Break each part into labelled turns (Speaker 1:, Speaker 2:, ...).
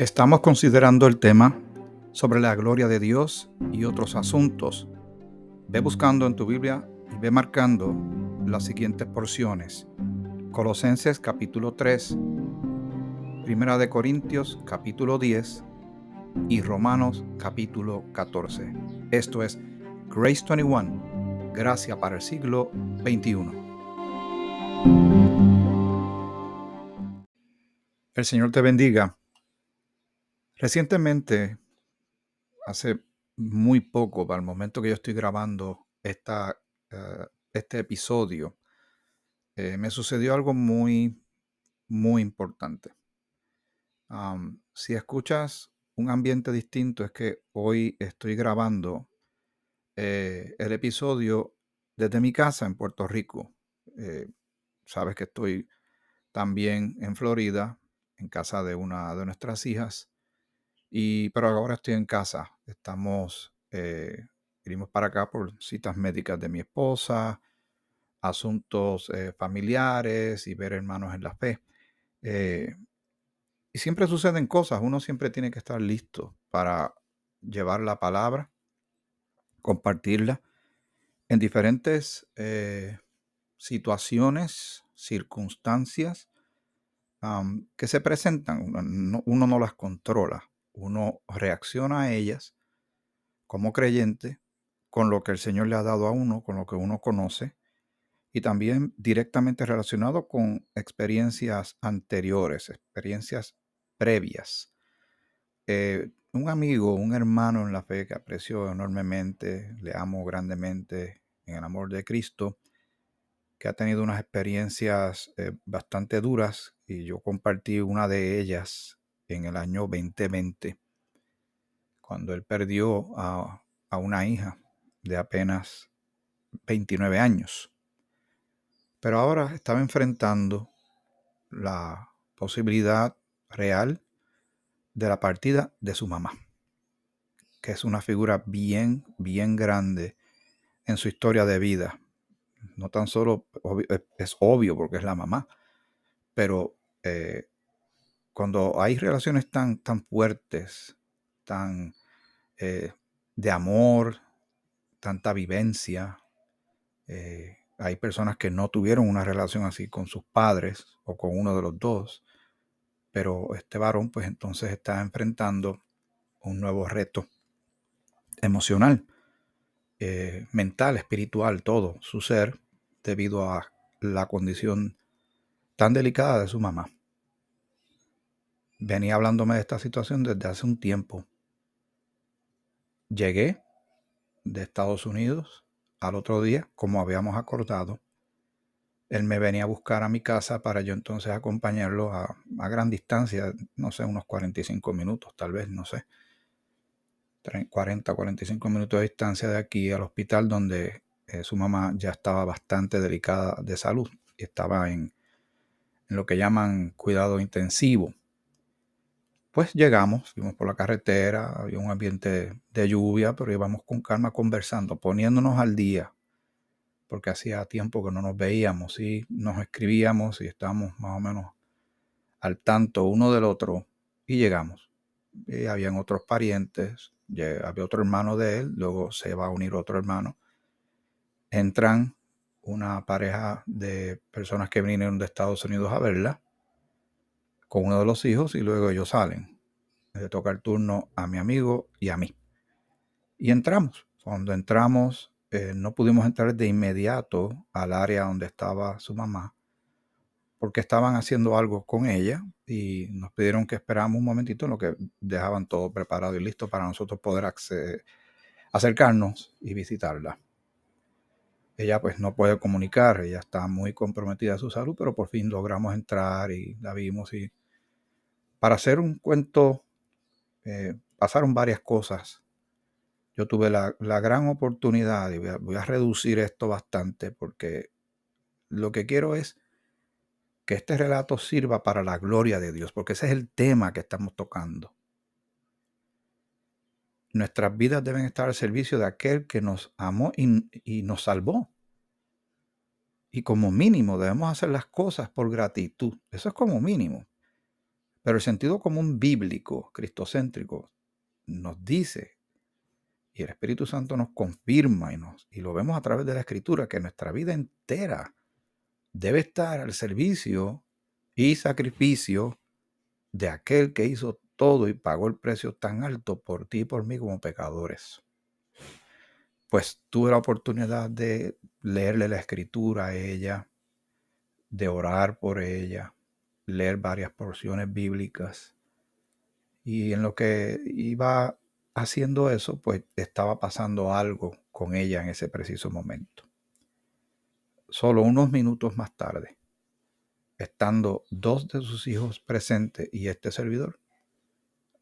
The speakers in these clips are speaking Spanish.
Speaker 1: Estamos considerando el tema sobre la gloria de Dios y otros asuntos. Ve buscando en tu Biblia y ve marcando las siguientes porciones. Colosenses capítulo 3, Primera de Corintios capítulo 10 y Romanos capítulo 14. Esto es Grace 21, Gracia para el siglo 21. El Señor te bendiga. Recientemente, hace muy poco, para el momento que yo estoy grabando esta, eh, este episodio, eh, me sucedió algo muy, muy importante. si escuchas un ambiente distinto, es que hoy estoy grabando eh, el episodio desde mi casa en Puerto Rico. sabes que estoy también en Florida, en casa de una de nuestras hijas. Y, pero ahora estoy en casa. Estamos, eh, para acá por citas médicas de mi esposa, asuntos eh, familiares y ver hermanos en la fe. Eh, y siempre suceden cosas. Uno siempre tiene que estar listo para llevar la palabra, compartirla en diferentes situaciones, circunstancias que se presentan. uno no las controla uno reacciona a ellas como creyente con lo que el Señor le ha dado a uno, con lo que uno conoce, y también directamente relacionado con experiencias anteriores, experiencias previas. Eh, un amigo, un hermano en la fe que aprecio enormemente, le amo grandemente en el amor de Cristo, que ha tenido unas experiencias eh, bastante duras y yo compartí una de ellas en el año 2020, cuando él perdió a, una hija de apenas 29 años. Pero ahora estaba enfrentando la posibilidad real de la partida de su mamá, que es una figura bien, bien grande en su historia de vida. No tan solo es obvio porque es la mamá, pero eh, cuando hay relaciones tan, tan fuertes, tan eh, de amor, tanta vivencia, eh, hay personas que no tuvieron una relación así con sus padres o con uno de los dos, pero este varón pues entonces está enfrentando un nuevo reto emocional, eh, mental, espiritual, todo su ser, debido a la condición tan delicada de su mamá venía hablándome de esta situación desde hace un tiempo. Llegué de Estados Unidos al otro día, como habíamos acordado. Él me venía a buscar a mi casa para yo entonces acompañarlo a, gran distancia, no sé, unos 45 minutos, tal vez, no sé. 40, 45 minutos de distancia de aquí al hospital donde eh, su mamá ya estaba bastante delicada de salud y estaba en lo que llaman cuidado intensivo. Pues llegamos, fuimos por la carretera, había un ambiente de lluvia, pero íbamos con calma conversando, poniéndonos al día, porque hacía tiempo que no nos veíamos y nos escribíamos y estábamos más o menos al tanto uno del otro y llegamos. Y habían otros parientes, había otro hermano de él, luego se va a unir otro hermano. Entran una pareja de personas que vinieron de Estados Unidos a verla con uno de los hijos y luego ellos salen. Le toca el turno a mi amigo y a mí. Y entramos. Cuando entramos, eh, no pudimos entrar de inmediato al área donde estaba su mamá, porque estaban haciendo algo con ella y nos pidieron que esperáramos un momentito en lo que dejaban todo preparado y listo para nosotros poder acercarnos y visitarla. Ella pues no puede comunicar, ella está muy comprometida a su salud, pero por fin logramos entrar y la vimos y para hacer un cuento, eh, pasaron varias cosas. Yo tuve la, gran oportunidad, y voy a, reducir esto bastante, porque lo que quiero es que este relato sirva para la gloria de Dios, porque ese es el tema que estamos tocando. Nuestras vidas deben estar al servicio de aquel que nos amó y, y, nos salvó. Y como mínimo debemos hacer las cosas por gratitud. Eso es como mínimo. Pero el sentido común bíblico, cristocéntrico, nos dice, y el Espíritu Santo nos confirma y, nos, y lo vemos a través de la Escritura, que nuestra vida entera debe estar al servicio y sacrificio de aquel que hizo todo y pagó el precio tan alto por ti y por mí como pecadores. Pues tuve la oportunidad de leerle la escritura a ella, de orar por ella, leer varias porciones bíblicas. Y en lo que iba haciendo eso, pues estaba pasando algo con ella en ese preciso momento. Solo unos minutos más tarde, estando dos de sus hijos presentes y este servidor,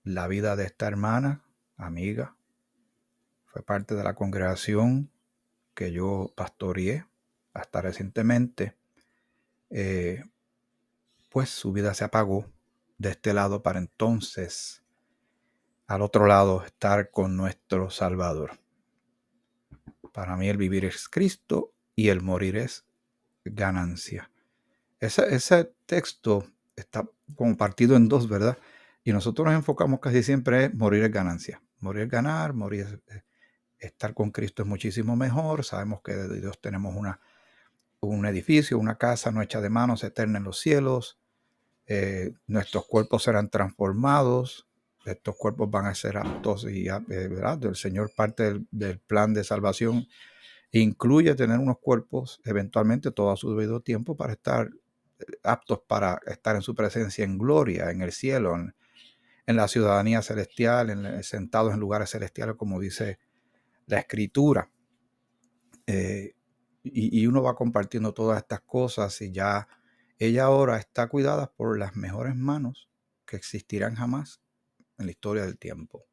Speaker 1: la vida de esta hermana, amiga, fue parte de la congregación que yo pastoreé hasta recientemente, eh, pues su vida se apagó de este lado para entonces al otro lado estar con nuestro Salvador. Para mí el vivir es Cristo y el morir es ganancia. Ese, texto está compartido en dos, ¿verdad? Y nosotros nos enfocamos casi siempre en morir es ganancia. Morir es ganar, morir es, estar con Cristo es muchísimo mejor. Sabemos que de Dios tenemos una, un edificio, una casa no hecha de manos, eterna en los cielos. Eh, nuestros cuerpos serán transformados. Estos cuerpos van a ser aptos y, eh, ¿verdad? El Señor parte del, plan de salvación incluye tener unos cuerpos eventualmente todo su debido tiempo para estar eh, aptos para estar en su presencia en gloria, en el cielo, en, la ciudadanía celestial, en, sentados en lugares celestiales, como dice la escritura. Y, uno va compartiendo todas estas cosas y ya ella ahora está cuidada por las mejores manos que existirán jamás en la historia del tiempo.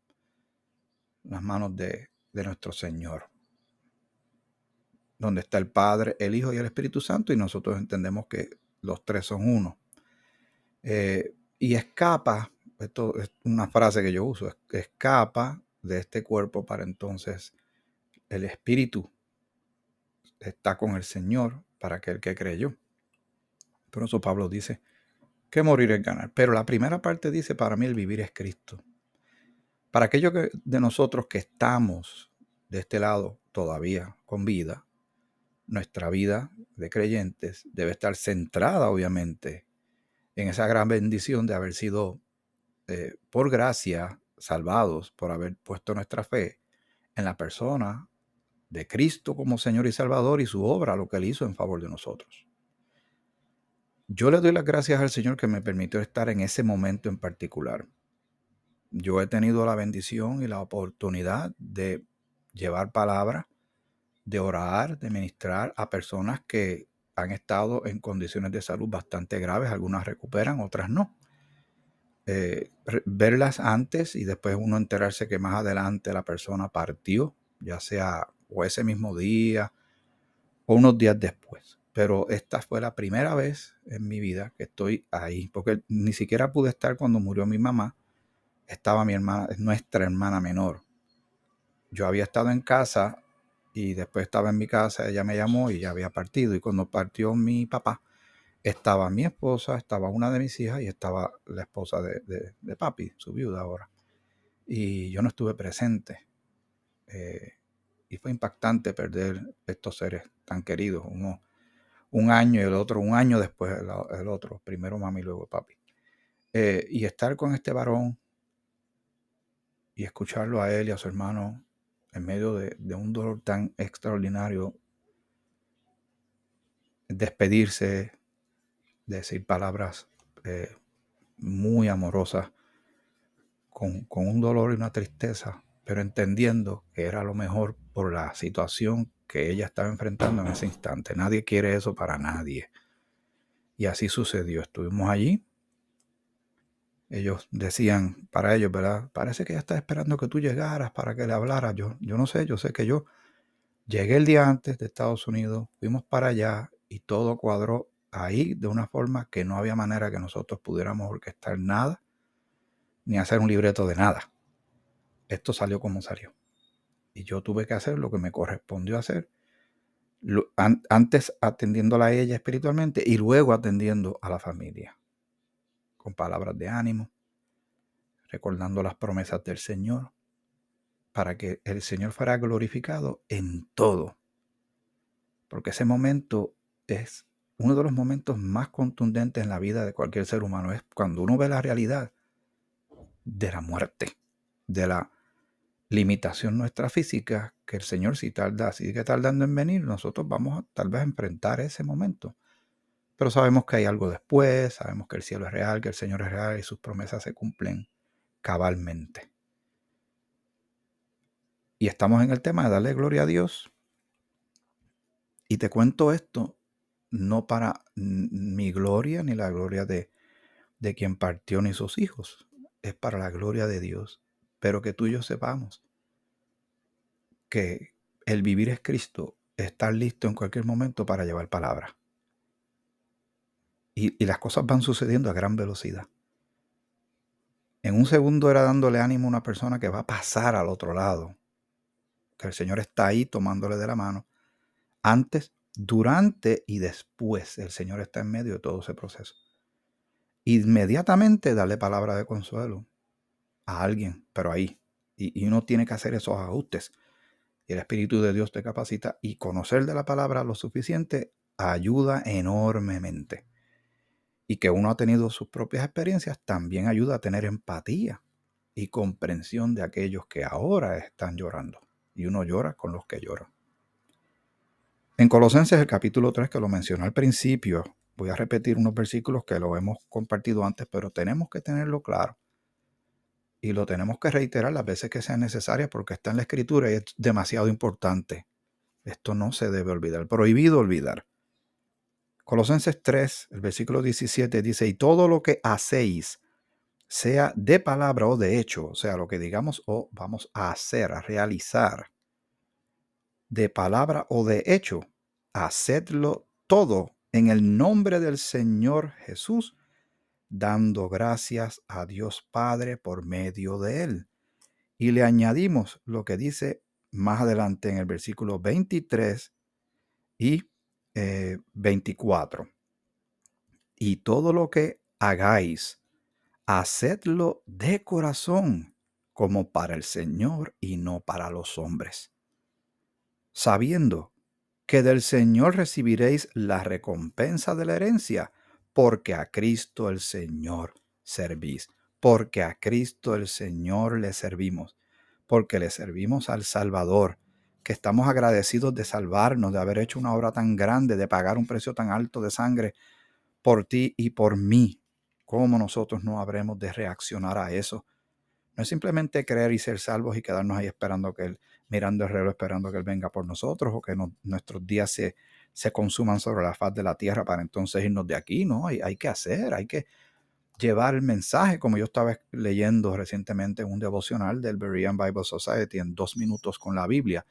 Speaker 1: Las manos de, nuestro Señor. Donde está el Padre, el Hijo y el Espíritu Santo y nosotros entendemos que los tres son uno. Eh, y escapa, esto es una frase que yo uso, escapa de este cuerpo para entonces el Espíritu está con el Señor para aquel que creyó. Por eso Pablo dice que morir es ganar. Pero la primera parte dice, para mí el vivir es Cristo. Para aquellos de nosotros que estamos de este lado todavía con vida, nuestra vida de creyentes debe estar centrada, obviamente, en esa gran bendición de haber sido, eh, por gracia, salvados, por haber puesto nuestra fe en la persona de Cristo como Señor y Salvador y su obra, lo que Él hizo en favor de nosotros. Yo le doy las gracias al Señor que me permitió estar en ese momento en particular. Yo he tenido la bendición y la oportunidad de llevar palabra, de orar, de ministrar a personas que han estado en condiciones de salud bastante graves, algunas recuperan, otras no. Eh, verlas antes y después uno enterarse que más adelante la persona partió, ya sea o ese mismo día o unos días después pero esta fue la primera vez en mi vida que estoy ahí, porque ni siquiera pude estar cuando murió mi mamá, estaba mi hermana, nuestra hermana menor. Yo había estado en casa y después estaba en mi casa, ella me llamó y ya había partido. Y cuando partió mi papá, estaba mi esposa, estaba una de mis hijas y estaba la esposa de, papi, su viuda ahora. Y yo no estuve presente. Eh, y fue impactante perder estos seres tan queridos. Uno un año y el otro un año después el, otro, primero mami y luego papi. Eh, y estar con este varón y escucharlo a él y a su hermano en medio de, un dolor tan extraordinario, despedirse, decir palabras eh, muy amorosas, con, con un dolor y una tristeza, pero entendiendo que era lo mejor por la situación que ella estaba enfrentando en ese instante. Nadie quiere eso para nadie. Y así sucedió. Estuvimos allí. Ellos decían para ellos, ¿verdad? Parece que ella está esperando que tú llegaras para que le hablara. Yo, yo no sé, yo sé que yo llegué el día antes de Estados Unidos, fuimos para allá y todo cuadró ahí de una forma que no había manera que nosotros pudiéramos orquestar nada ni hacer un libreto de nada. Esto salió como salió y yo tuve que hacer lo que me correspondió hacer, antes atendiéndola a ella espiritualmente y luego atendiendo a la familia. con palabras de ánimo, recordando las promesas del Señor, para que el Señor fuera glorificado en todo. Porque ese momento es uno de los momentos más contundentes en la vida de cualquier ser humano. Es cuando uno ve la realidad de la muerte, de la limitación nuestra física, que el Señor si tarda, sigue tardando en venir, nosotros vamos tal vez a enfrentar ese momento. Pero sabemos que hay algo después, sabemos que el cielo es real, que el Señor es real y sus promesas se cumplen cabalmente. Y estamos en el tema de darle gloria a Dios. Y te cuento esto no para mi gloria ni la gloria de, de quien partió ni sus hijos, es para la gloria de Dios. Pero que tú y yo sepamos que el vivir es Cristo, estar listo en cualquier momento para llevar palabra. Y, y, las cosas van sucediendo a gran velocidad. En un segundo era dándole ánimo a una persona que va a pasar al otro lado, que el Señor está ahí tomándole de la mano. Antes, durante y después, el Señor está en medio de todo ese proceso. Inmediatamente darle palabra de consuelo a alguien, pero ahí. Y, y uno tiene que hacer esos ajustes y el Espíritu de Dios te capacita y conocer de la palabra lo suficiente ayuda enormemente. Y que uno ha tenido sus propias experiencias también ayuda a tener empatía y comprensión de aquellos que ahora están llorando. Y uno llora con los que lloran. En Colosenses el capítulo 3 que lo mencioné al principio, voy a repetir unos versículos que lo hemos compartido antes, pero tenemos que tenerlo claro y lo tenemos que reiterar las veces que sean necesarias porque está en la escritura y es demasiado importante. Esto no se debe olvidar, prohibido olvidar. Colosenses 3, el versículo 17 dice, y todo lo que hacéis, sea de palabra o de hecho, o sea, lo que digamos o vamos a hacer, a realizar, de palabra o de hecho, hacedlo todo en el nombre del Señor Jesús, dando gracias a Dios Padre por medio de él. Y le añadimos lo que dice más adelante en el versículo 23 y 24. Eh, y todo lo que hagáis, hacedlo de corazón, como para el Señor y no para los hombres, sabiendo que del Señor recibiréis la recompensa de la herencia porque a Cristo el Señor servís, porque a Cristo el Señor le servimos, porque le servimos al Salvador, que estamos agradecidos de salvarnos, de haber hecho una obra tan grande, de pagar un precio tan alto de sangre por ti y por mí. ¿Cómo nosotros no habremos de reaccionar a eso? No es simplemente creer y ser salvos y quedarnos ahí esperando que Él, mirando el reloj, esperando que Él venga por nosotros o que nuestros días se, se consuman sobre la faz de la tierra para entonces irnos de aquí, ¿no? Hay, hay que hacer, hay que llevar el mensaje, como yo estaba leyendo recientemente un devocional del Berean Bible Society en dos minutos con la Biblia.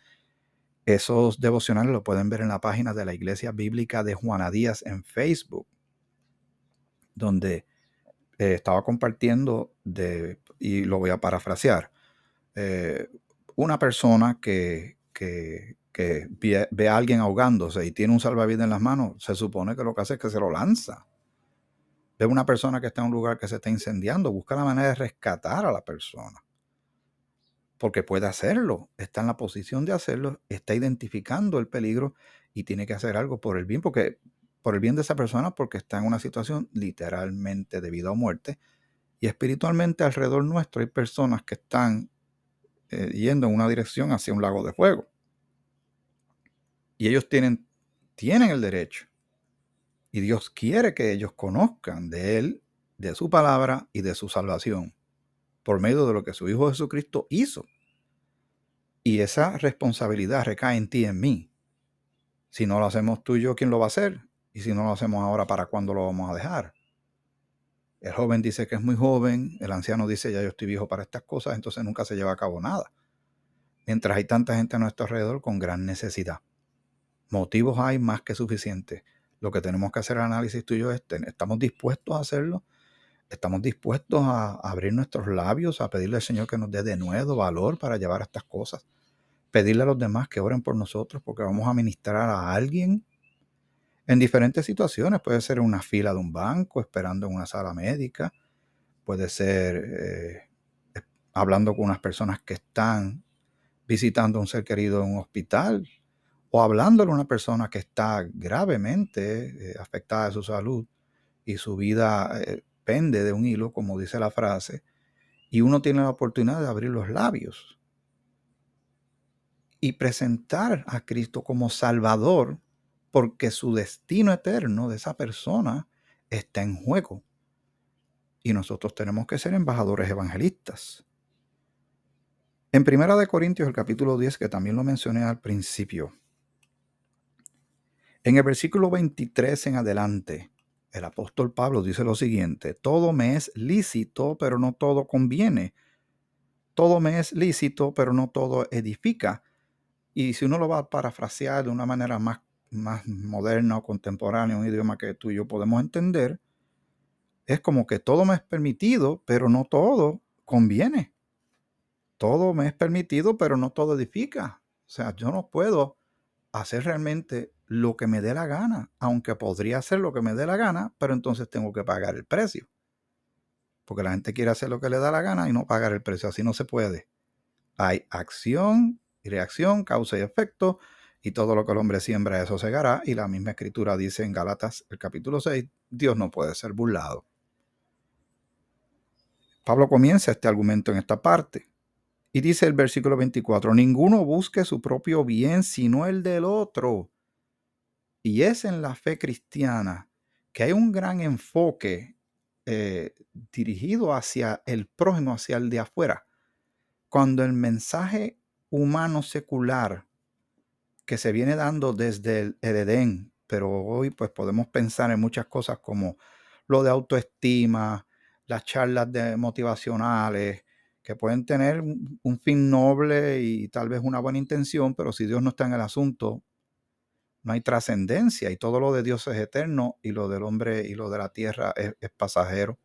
Speaker 1: Esos devocionales lo pueden ver en la página de la Iglesia Bíblica de Juana Díaz en Facebook, donde eh, estaba compartiendo de, y lo voy a parafrasear, eh, una persona que, que, que ve, a alguien ahogándose y tiene un salvavidas en las manos, se supone que lo que hace es que se lo lanza. Ve una persona que está en un lugar que se está incendiando, busca la manera de rescatar a la persona. Porque puede hacerlo, está en la posición de hacerlo, está identificando el peligro y tiene que hacer algo por el bien, porque por el bien de esa persona, porque está en una situación literalmente de vida o muerte. Y espiritualmente alrededor nuestro hay personas que están eh, yendo en una dirección hacia un lago de fuego. Y ellos tienen, tienen el derecho. Y Dios quiere que ellos conozcan de Él, de su palabra y de su salvación, por medio de lo que su Hijo Jesucristo hizo. Y esa responsabilidad recae en ti y en mí. Si no lo hacemos tú y yo, ¿quién lo va a hacer? Y si no lo hacemos ahora, ¿para cuándo lo vamos a dejar? El joven dice que es muy joven, el anciano dice ya yo estoy viejo para estas cosas, entonces nunca se lleva a cabo nada. Mientras hay tanta gente a nuestro alrededor con gran necesidad. Motivos hay más que suficientes. Lo que tenemos que hacer el análisis tuyo es, ¿estamos dispuestos a hacerlo? ¿Estamos dispuestos a abrir nuestros labios, a pedirle al Señor que nos dé de nuevo valor para llevar estas cosas? Pedirle a los demás que oren por nosotros porque vamos a ministrar a alguien en diferentes situaciones. Puede ser en una fila de un banco, esperando en una sala médica, puede ser eh, hablando con unas personas que están visitando a un ser querido en un hospital o hablándole a una persona que está gravemente eh, afectada de su salud y su vida eh, pende de un hilo, como dice la frase, y uno tiene la oportunidad de abrir los labios y presentar a Cristo como Salvador, porque su destino eterno de esa persona está en juego. Y nosotros tenemos que ser embajadores evangelistas. En Primera de Corintios, el capítulo 10, que también lo mencioné al principio, en el versículo 23 en adelante, el apóstol Pablo dice lo siguiente, todo me es lícito, pero no todo conviene. Todo me es lícito, pero no todo edifica. Y si uno lo va a parafrasear de una manera más, más moderna o contemporánea, un idioma que tú y yo podemos entender, es como que todo me es permitido, pero no todo conviene. Todo me es permitido, pero no todo edifica. O sea, yo no puedo hacer realmente lo que me dé la gana, aunque podría hacer lo que me dé la gana, pero entonces tengo que pagar el precio. Porque la gente quiere hacer lo que le da la gana y no pagar el precio, así no se puede. Hay acción y reacción, causa y efecto, y todo lo que el hombre siembra, eso segará. Y la misma escritura dice en Galatas, el capítulo 6, Dios no puede ser burlado. Pablo comienza este argumento en esta parte. Y dice el versículo 24, ninguno busque su propio bien, sino el del otro. Y es en la fe cristiana que hay un gran enfoque eh, dirigido hacia el prójimo, hacia el de afuera. Cuando el mensaje humano secular que se viene dando desde el, Edén, pero hoy pues podemos pensar en muchas cosas como lo de autoestima, las charlas de motivacionales, que pueden tener un fin noble y tal vez una buena intención, pero si Dios no está en el asunto, no hay trascendencia y todo lo de Dios es eterno y lo del hombre y lo de la tierra es, pasajero.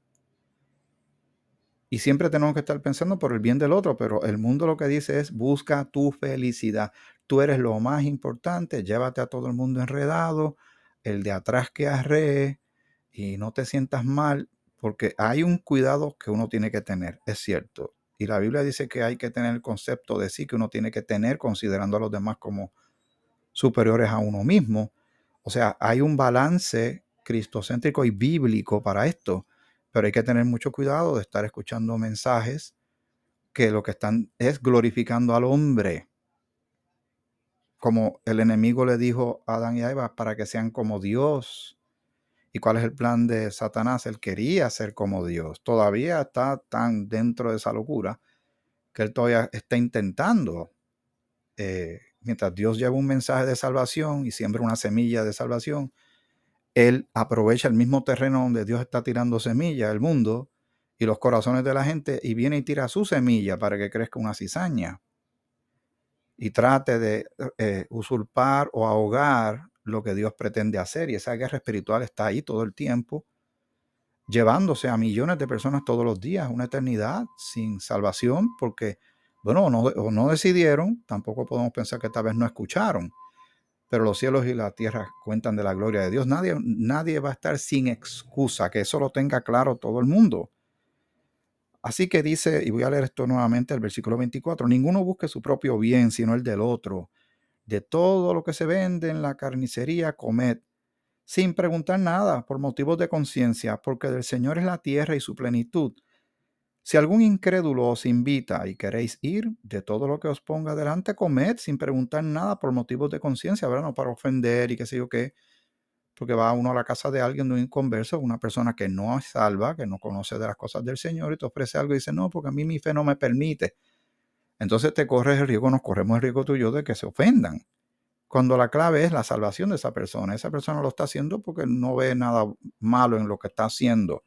Speaker 1: Y siempre tenemos que estar pensando por el bien del otro, pero el mundo lo que dice es busca tu felicidad. Tú eres lo más importante, llévate a todo el mundo enredado, el de atrás que arree y no te sientas mal, porque hay un cuidado que uno tiene que tener, es cierto. Y la Biblia dice que hay que tener el concepto de sí que uno tiene que tener considerando a los demás como superiores a uno mismo. O sea, hay un balance cristocéntrico y bíblico para esto, pero hay que tener mucho cuidado de estar escuchando mensajes que lo que están es glorificando al hombre. Como el enemigo le dijo a Adán y a Eva para que sean como Dios. ¿Y cuál es el plan de Satanás? Él quería ser como Dios. Todavía está tan dentro de esa locura que él todavía está intentando eh, mientras Dios lleva un mensaje de salvación y siembra una semilla de salvación, Él aprovecha el mismo terreno donde Dios está tirando semilla, el mundo, y los corazones de la gente, y viene y tira su semilla para que crezca una cizaña. Y trate de eh, usurpar o ahogar lo que Dios pretende hacer. Y esa guerra espiritual está ahí todo el tiempo, llevándose a millones de personas todos los días, una eternidad sin salvación, porque bueno, o no, decidieron, tampoco podemos pensar que tal vez no escucharon, pero los cielos y la tierra cuentan de la gloria de Dios. Nadie, nadie va a estar sin excusa, que eso lo tenga claro todo el mundo. Así que dice, y voy a leer esto nuevamente, el versículo 24, ninguno busque su propio bien, sino el del otro. De todo lo que se vende en la carnicería, comed, sin preguntar nada, por motivos de conciencia, porque del Señor es la tierra y su plenitud si algún incrédulo os invita y queréis ir, de todo lo que os ponga delante, comed sin preguntar nada por motivos de conciencia, ¿verdad? No para ofender y qué sé yo qué. Porque va uno a la casa de alguien de un inconverso, una persona que no es salva, que no conoce de las cosas del Señor y te ofrece algo y dice, no, porque a mí mi fe no me permite. Entonces te corres el riesgo, nos corremos el riesgo tuyo de que se ofendan. Cuando la clave es la salvación de esa persona. Esa persona lo está haciendo porque no ve nada malo en lo que está haciendo.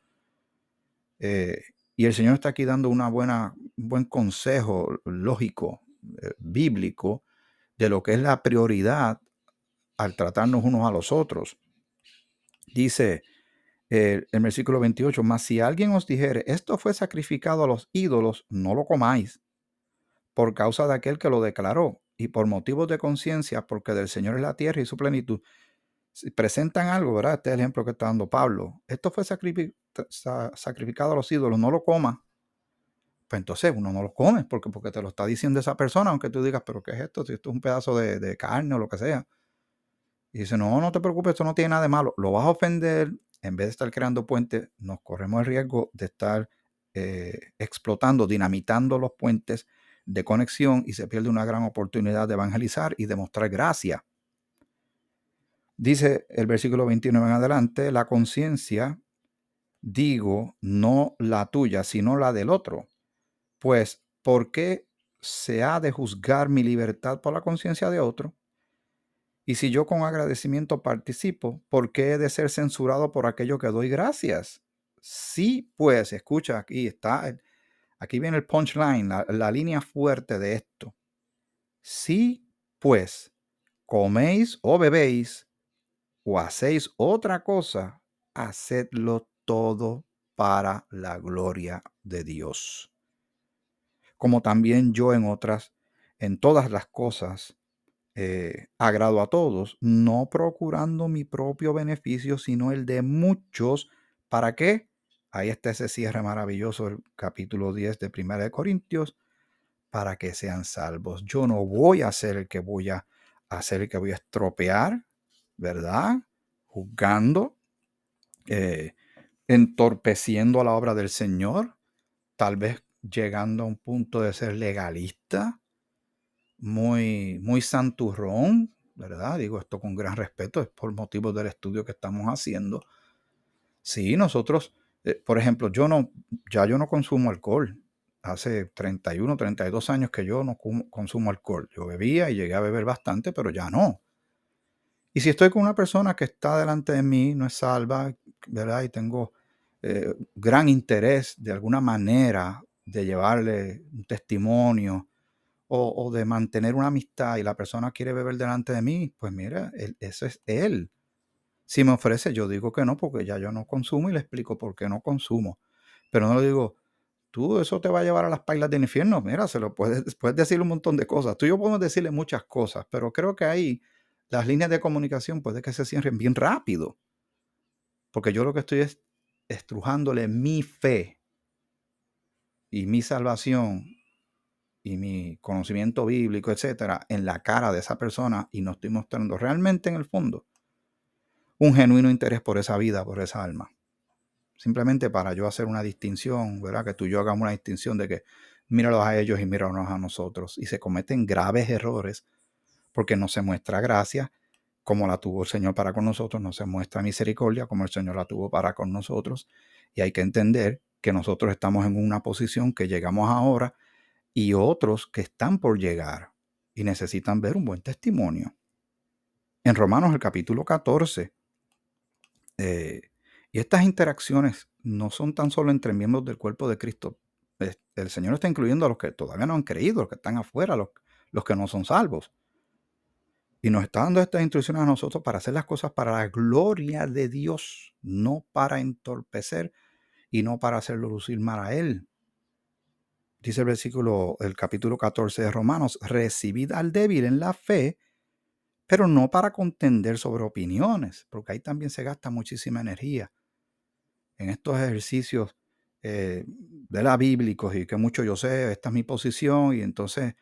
Speaker 1: Eh, y el Señor está aquí dando una buena, un buen consejo lógico, eh, bíblico, de lo que es la prioridad al tratarnos unos a los otros. Dice el versículo 28, mas si alguien os dijere, esto fue sacrificado a los ídolos, no lo comáis, por causa de aquel que lo declaró, y por motivos de conciencia, porque del Señor es la tierra y su plenitud. Si presentan algo, ¿verdad? Este es el ejemplo que está dando Pablo. Esto fue sacrificado a los ídolos, no lo comas. Pues entonces uno no lo come porque, porque te lo está diciendo esa persona, aunque tú digas, pero ¿qué es esto? Si esto es un pedazo de, carne o lo que sea. Y dice, no, no te preocupes, esto no tiene nada de malo. Lo vas a ofender, en vez de estar creando puentes, nos corremos el riesgo de estar eh, explotando, dinamitando los puentes de conexión y se pierde una gran oportunidad de evangelizar y de mostrar gracia. Dice el versículo 29 en adelante, la conciencia, digo, no la tuya, sino la del otro. Pues, ¿por qué se ha de juzgar mi libertad por la conciencia de otro? Y si yo con agradecimiento participo, ¿por qué he de ser censurado por aquello que doy gracias? Sí, pues, escucha, aquí está, aquí viene el punchline, la, la línea fuerte de esto. Sí, pues, coméis o bebéis o hacéis otra cosa, hacedlo todo para la gloria de Dios. Como también yo en otras, en todas las cosas, eh, agrado a todos, no procurando mi propio beneficio, sino el de muchos. ¿Para qué? Ahí está ese cierre maravilloso del capítulo 10 de Primera de Corintios, para que sean salvos. Yo no voy a ser el que voy a hacer el que voy a estropear, ¿verdad? Juzgando, eh, entorpeciendo a la obra del Señor, tal vez llegando a un punto de ser legalista, muy, muy santurrón, ¿verdad? Digo esto con gran respeto, es por motivo del estudio que estamos haciendo. Sí, nosotros, eh, por ejemplo, yo no, ya yo no consumo alcohol. Hace 31, 32 años que yo no consumo alcohol. Yo bebía y llegué a beber bastante, pero ya no. Y si estoy con una persona que está delante de mí, no es salva, ¿verdad? Y tengo eh, gran interés de alguna manera de llevarle un testimonio, o, de mantener una amistad y la persona quiere beber delante de mí, pues mira, eso es él. Si me ofrece, yo digo que no, porque ya yo no consumo y le explico por qué no consumo. Pero no le digo, tú eso te va a llevar a las pailas del infierno. Mira, se lo puedes, puedes decirle un montón de cosas. Tú y yo podemos decirle muchas cosas, pero creo que ahí las líneas de comunicación puede que se cierren bien rápido. Porque yo lo que estoy es estrujándole mi fe y mi salvación y mi conocimiento bíblico, etcétera, en la cara de esa persona y no estoy mostrando realmente en el fondo un genuino interés por esa vida, por esa alma. Simplemente para yo hacer una distinción, ¿verdad? Que tú y yo hagamos una distinción de que míralos a ellos y míralos a nosotros. Y se cometen graves errores porque no se muestra gracia como la tuvo el Señor para con nosotros, no se muestra misericordia como el Señor la tuvo para con nosotros. Y hay que entender que nosotros estamos en una posición que llegamos ahora y otros que están por llegar y necesitan ver un buen testimonio. En Romanos el capítulo 14, eh, y estas interacciones no son tan solo entre miembros del cuerpo de Cristo. El Señor está incluyendo a los que todavía no han creído, los que están afuera, los, los que no son salvos. Y nos está dando estas instrucciones a nosotros para hacer las cosas para la gloria de Dios, no para entorpecer y no para hacerlo lucir mal a Él dice el versículo, el capítulo 14 de Romanos, recibid al débil en la fe, pero no para contender sobre opiniones, porque ahí también se gasta muchísima energía. En estos ejercicios eh, de la bíblicos y que mucho yo sé, esta es mi posición, y entonces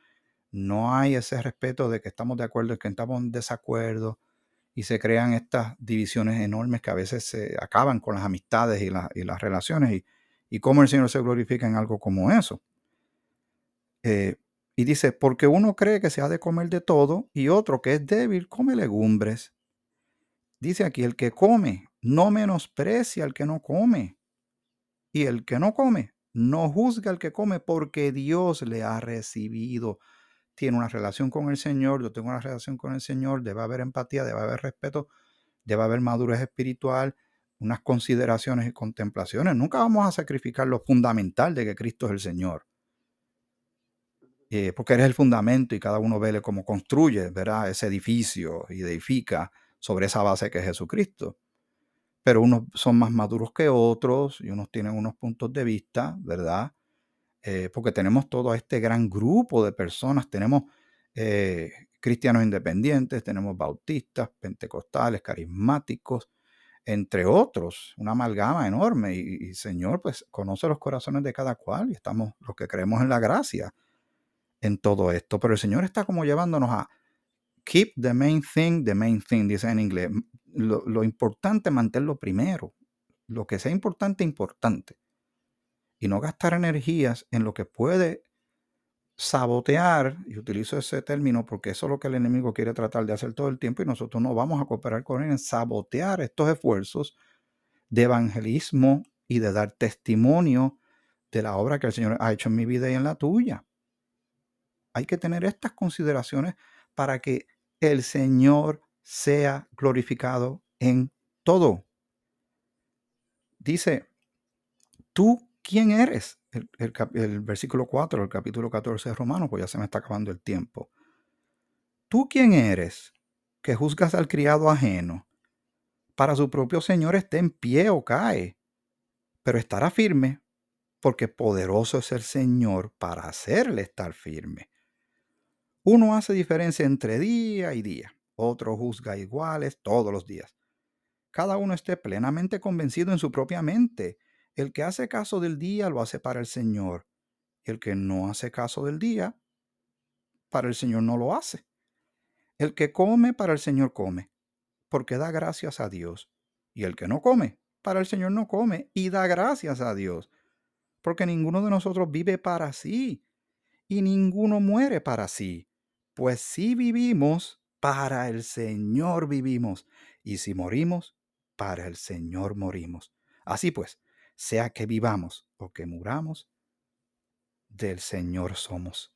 Speaker 1: no hay ese respeto de que estamos de acuerdo y que estamos en desacuerdo, y se crean estas divisiones enormes que a veces se acaban con las amistades y, las relaciones, y, y cómo el Señor se glorifica en algo como eso. Eh, y dice, porque uno cree que se ha de comer de todo y otro que es débil come legumbres. Dice aquí, el que come no menosprecia al que no come. Y el que no come no juzga al que come porque Dios le ha recibido. Tiene una relación con el Señor, yo tengo una relación con el Señor, debe haber empatía, debe haber respeto, debe haber madurez espiritual, unas consideraciones y contemplaciones. Nunca vamos a sacrificar lo fundamental de que Cristo es el Señor. Eh, porque eres el fundamento y cada uno ve cómo construye, ¿verdad? Ese edificio y edifica sobre esa base que es Jesucristo. Pero unos son más maduros que otros y unos tienen unos puntos de vista, ¿verdad? Eh, porque tenemos todo este gran grupo de personas, tenemos eh, cristianos independientes, tenemos bautistas, pentecostales, carismáticos, entre otros, una amalgama enorme. Y, Señor, pues conoce los corazones de cada cual y estamos los que creemos en la gracia en todo esto. Pero el Señor está como llevándonos a keep the main thing, the main thing, dice en inglés. Lo, lo importante, mantenerlo primero. Lo que sea importante, importante. Y no gastar energías en lo que puede sabotear, y utilizo ese término porque eso es lo que el enemigo quiere tratar de hacer todo el tiempo y nosotros no vamos a cooperar con él en sabotear estos esfuerzos de evangelismo y de dar testimonio de la obra que el Señor ha hecho en mi vida y en la tuya. Hay que tener estas consideraciones para que el Señor sea glorificado en todo. Dice, tú quién eres. El, versículo 4 del capítulo 14 de Romanos, pues ya se me está acabando el tiempo. ¿Tú quién eres que juzgas al criado ajeno? Para su propio Señor esté en pie o cae, pero estará firme, porque poderoso es el Señor para hacerle estar firme. Uno hace diferencia entre día y día, otro juzga iguales todos los días. Cada uno esté plenamente convencido en su propia mente el que hace caso del día lo hace para el Señor. El que no hace caso del día, para el Señor no lo hace. El que come, para el Señor come, porque da gracias a Dios. Y el que no come, para el Señor no come y da gracias a Dios. Porque ninguno de nosotros vive para sí y ninguno muere para sí. Pues si vivimos, para el Señor vivimos. Y si morimos, para el Señor morimos. Así pues, sea que vivamos o que muramos, del Señor somos.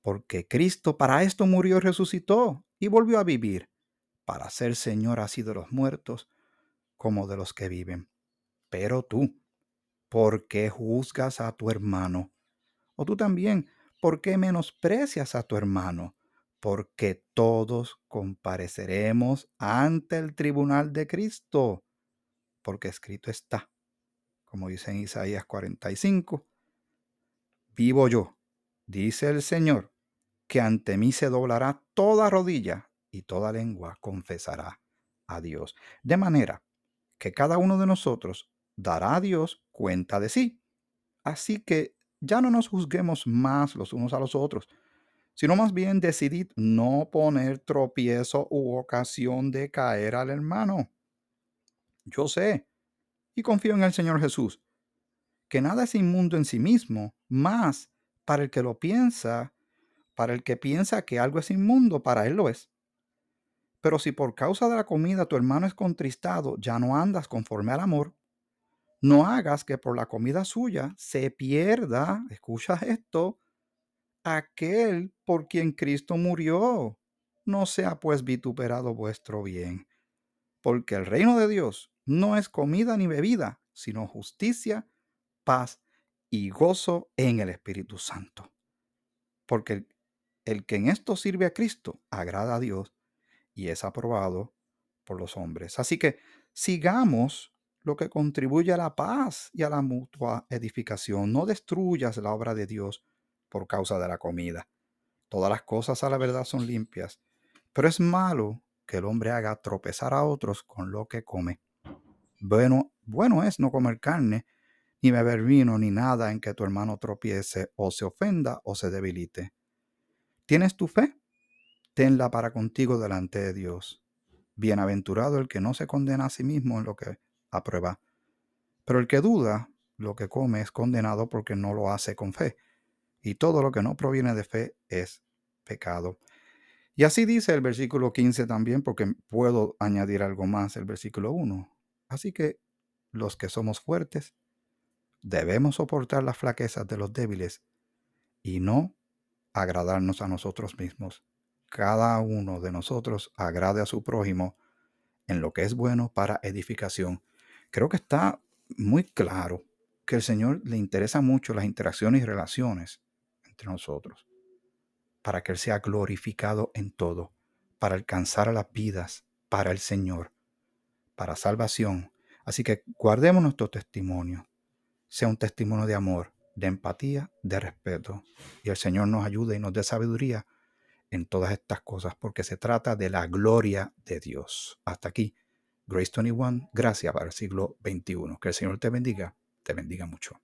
Speaker 1: Porque Cristo para esto murió y resucitó y volvió a vivir, para ser Señor así de los muertos como de los que viven. Pero tú, ¿por qué juzgas a tu hermano? O tú también, ¿por qué menosprecias a tu hermano? Porque todos compareceremos ante el tribunal de Cristo, porque escrito está como dice en Isaías 45, vivo yo, dice el Señor, que ante mí se doblará toda rodilla y toda lengua confesará a Dios. De manera que cada uno de nosotros dará a Dios cuenta de sí. Así que ya no nos juzguemos más los unos a los otros, sino más bien decidid no poner tropiezo u ocasión de caer al hermano. Yo sé y confío en el Señor Jesús, que nada es inmundo en sí mismo, más para el que lo piensa, para el que piensa que algo es inmundo, para él lo es. Pero si por causa de la comida tu hermano es contristado, ya no andas conforme al amor, no hagas que por la comida suya se pierda, escucha esto, aquel por quien Cristo murió. No sea pues vituperado vuestro bien, porque el reino de Dios no es comida ni bebida, sino justicia, paz y gozo en el Espíritu Santo. Porque el, que en esto sirve a Cristo agrada a Dios y es aprobado por los hombres. Así que sigamos lo que contribuye a la paz y a la mutua edificación. No destruyas la obra de Dios por causa de la comida. Todas las cosas a la verdad son limpias, pero es malo que el hombre haga tropezar a otros con lo que come. Bueno, bueno es no comer carne, ni beber vino, ni nada en que tu hermano tropiece o se ofenda o se debilite. ¿Tienes tu fe? Tenla para contigo delante de Dios. Bienaventurado el que no se condena a sí mismo en lo que aprueba. Pero el que duda lo que come es condenado porque no lo hace con fe. Y todo lo que no proviene de fe es pecado. Y así dice el versículo 15 también, porque puedo añadir algo más, el versículo 1. Así que los que somos fuertes debemos soportar las flaquezas de los débiles y no agradarnos a nosotros mismos. Cada uno de nosotros agrade a su prójimo en lo que es bueno para edificación. Creo que está muy claro que el Señor le interesa mucho las interacciones y relaciones entre nosotros, para que Él sea glorificado en todo, para alcanzar a las vidas para el Señor para salvación. Así que guardemos nuestro testimonio. Sea un testimonio de amor, de empatía, de respeto. Y el Señor nos ayude y nos dé sabiduría en todas estas cosas porque se trata de la gloria de Dios. Hasta aquí, Grace 21, gracias para el siglo XXI. Que el Señor te bendiga, te bendiga mucho.